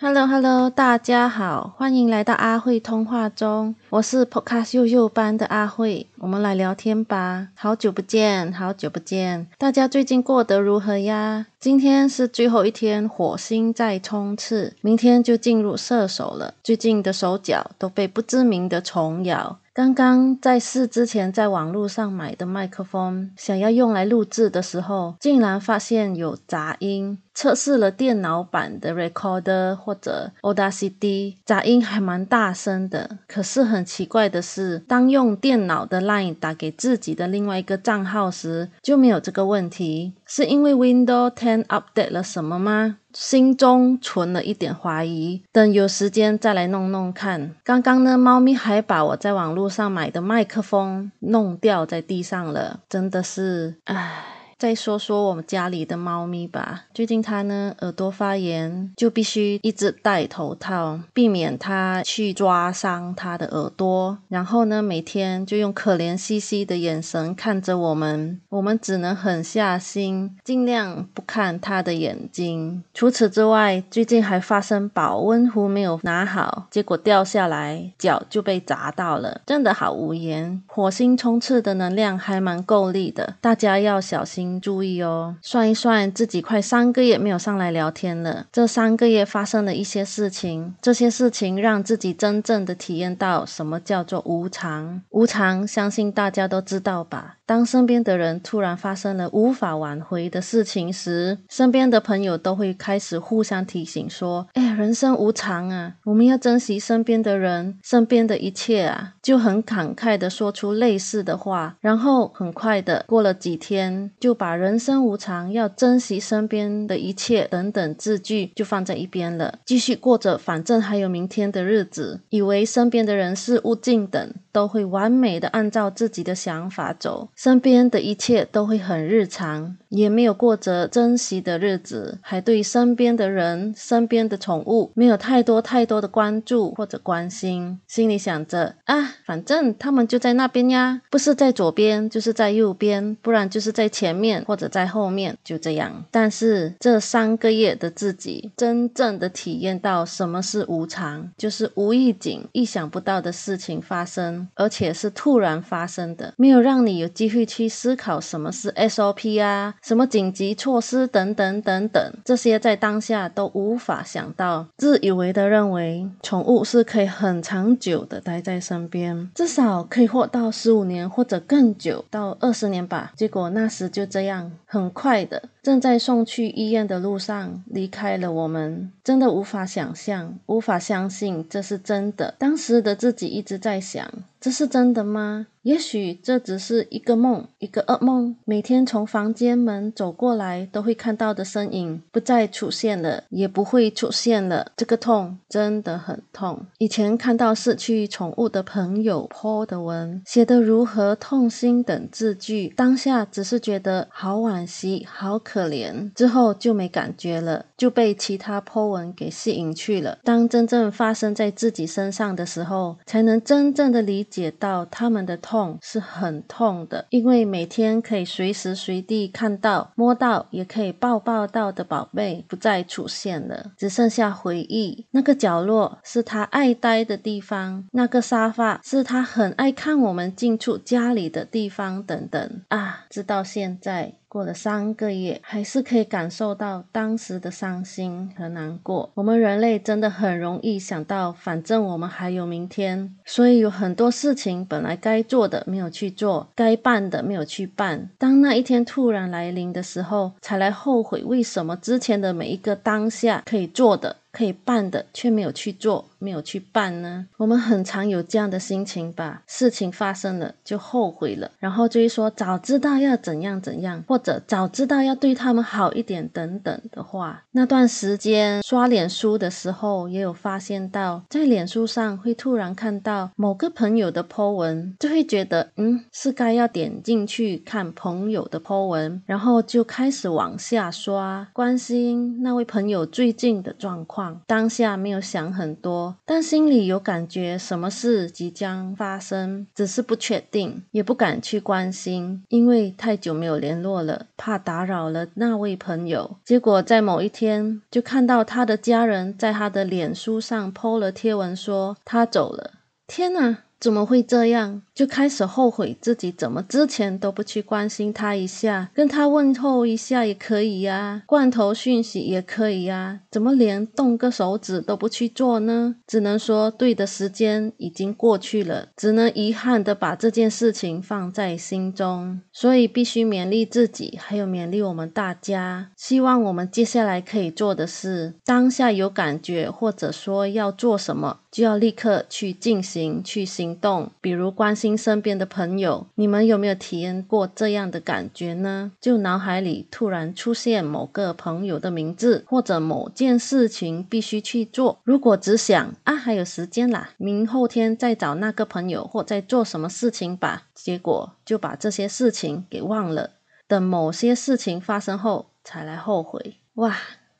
Hello Hello，大家好，欢迎来到阿慧通话中，我是 Podcast 幼幼班的阿慧，我们来聊天吧。好久不见，好久不见，大家最近过得如何呀？今天是最后一天，火星在冲刺，明天就进入射手了。最近的手脚都被不知名的虫咬。刚刚在试之前，在网络上买的麦克风，想要用来录制的时候，竟然发现有杂音。测试了电脑版的 Recorder 或者 Audacity，杂音还蛮大声的。可是很奇怪的是，当用电脑的 Line 打给自己的另外一个账号时，就没有这个问题。是因为 Windows 10 update 了什么吗？心中存了一点怀疑，等有时间再来弄弄看。刚刚呢，猫咪还把我在网络上买的麦克风弄掉在地上了，真的是，唉。再说说我们家里的猫咪吧。最近它呢耳朵发炎，就必须一直戴头套，避免它去抓伤它的耳朵。然后呢，每天就用可怜兮兮的眼神看着我们，我们只能狠下心，尽量不看它的眼睛。除此之外，最近还发生保温壶没有拿好，结果掉下来，脚就被砸到了，真的好无言。火星冲刺的能量还蛮够力的，大家要小心。注意哦，算一算，自己快三个月没有上来聊天了。这三个月发生了一些事情，这些事情让自己真正的体验到什么叫做无常。无常，相信大家都知道吧？当身边的人突然发生了无法挽回的事情时，身边的朋友都会开始互相提醒说：“哎，人生无常啊，我们要珍惜身边的人，身边的一切啊。”就很慷慨的说出类似的话，然后很快的过了几天，就把“人生无常，要珍惜身边的一切”等等字句就放在一边了，继续过着反正还有明天的日子，以为身边的人事物静等都会完美的按照自己的想法走，身边的一切都会很日常，也没有过着珍惜的日子，还对身边的人、身边的宠物没有太多太多的关注或者关心，心里想着啊。反正他们就在那边呀，不是在左边，就是在右边，不然就是在前面或者在后面，就这样。但是这三个月的自己，真正的体验到什么是无常，就是无意景、意想不到的事情发生，而且是突然发生的，没有让你有机会去思考什么是 SOP 啊，什么紧急措施等等等等，这些在当下都无法想到，自以为的认为宠物是可以很长久的待在身边。至少可以活到十五年或者更久，到二十年吧。结果那时就这样，很快的，正在送去医院的路上离开了我们。真的无法想象，无法相信这是真的。当时的自己一直在想。这是真的吗？也许这只是一个梦，一个噩梦。每天从房间门走过来都会看到的身影不再出现了，也不会出现了。这个痛真的很痛。以前看到失去宠物的朋友 po 的文，写的如何痛心等字句，当下只是觉得好惋惜，好可怜。之后就没感觉了，就被其他泼文给吸引去了。当真正发生在自己身上的时候，才能真正的理。解到他们的痛是很痛的，因为每天可以随时随地看到、摸到，也可以抱抱到的宝贝不再出现了，只剩下回忆。那个角落是他爱待的地方，那个沙发是他很爱看我们进出家里的地方，等等啊，直到现在。过了三个月，还是可以感受到当时的伤心和难过。我们人类真的很容易想到，反正我们还有明天，所以有很多事情本来该做的没有去做，该办的没有去办。当那一天突然来临的时候，才来后悔为什么之前的每一个当下可以做的。可以办的却没有去做，没有去办呢？我们很常有这样的心情吧？事情发生了就后悔了，然后就会说早知道要怎样怎样，或者早知道要对他们好一点等等的话。那段时间刷脸书的时候，也有发现到，在脸书上会突然看到某个朋友的 po 文，就会觉得嗯，是该要点进去看朋友的 po 文，然后就开始往下刷，关心那位朋友最近的状况。当下没有想很多，但心里有感觉什么事即将发生，只是不确定，也不敢去关心，因为太久没有联络了，怕打扰了那位朋友。结果在某一天，就看到他的家人在他的脸书上 PO 了贴文，说他走了。天哪！怎么会这样？就开始后悔自己怎么之前都不去关心他一下，跟他问候一下也可以呀，罐头讯息也可以呀，怎么连动个手指都不去做呢？只能说对的时间已经过去了，只能遗憾的把这件事情放在心中。所以必须勉励自己，还有勉励我们大家。希望我们接下来可以做的是，当下有感觉或者说要做什么，就要立刻去进行去行行动，比如关心。身边的朋友，你们有没有体验过这样的感觉呢？就脑海里突然出现某个朋友的名字，或者某件事情必须去做。如果只想啊，还有时间啦，明后天再找那个朋友或再做什么事情吧，结果就把这些事情给忘了。等某些事情发生后才来后悔，哇！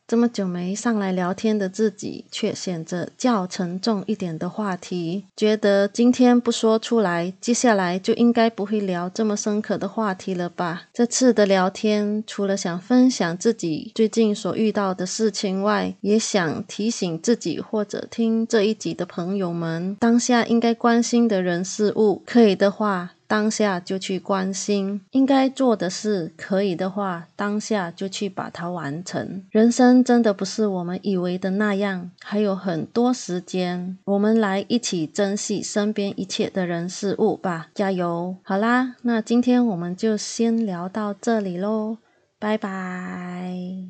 这么久没上来聊天的自己，却选择较沉重一点的话题，觉得今天不说出来，接下来就应该不会聊这么深刻的话题了吧？这次的聊天，除了想分享自己最近所遇到的事情外，也想提醒自己或者听这一集的朋友们，当下应该关心的人事物，可以的话。当下就去关心应该做的事，可以的话，当下就去把它完成。人生真的不是我们以为的那样，还有很多时间，我们来一起珍惜身边一切的人事物吧！加油！好啦，那今天我们就先聊到这里喽，拜拜。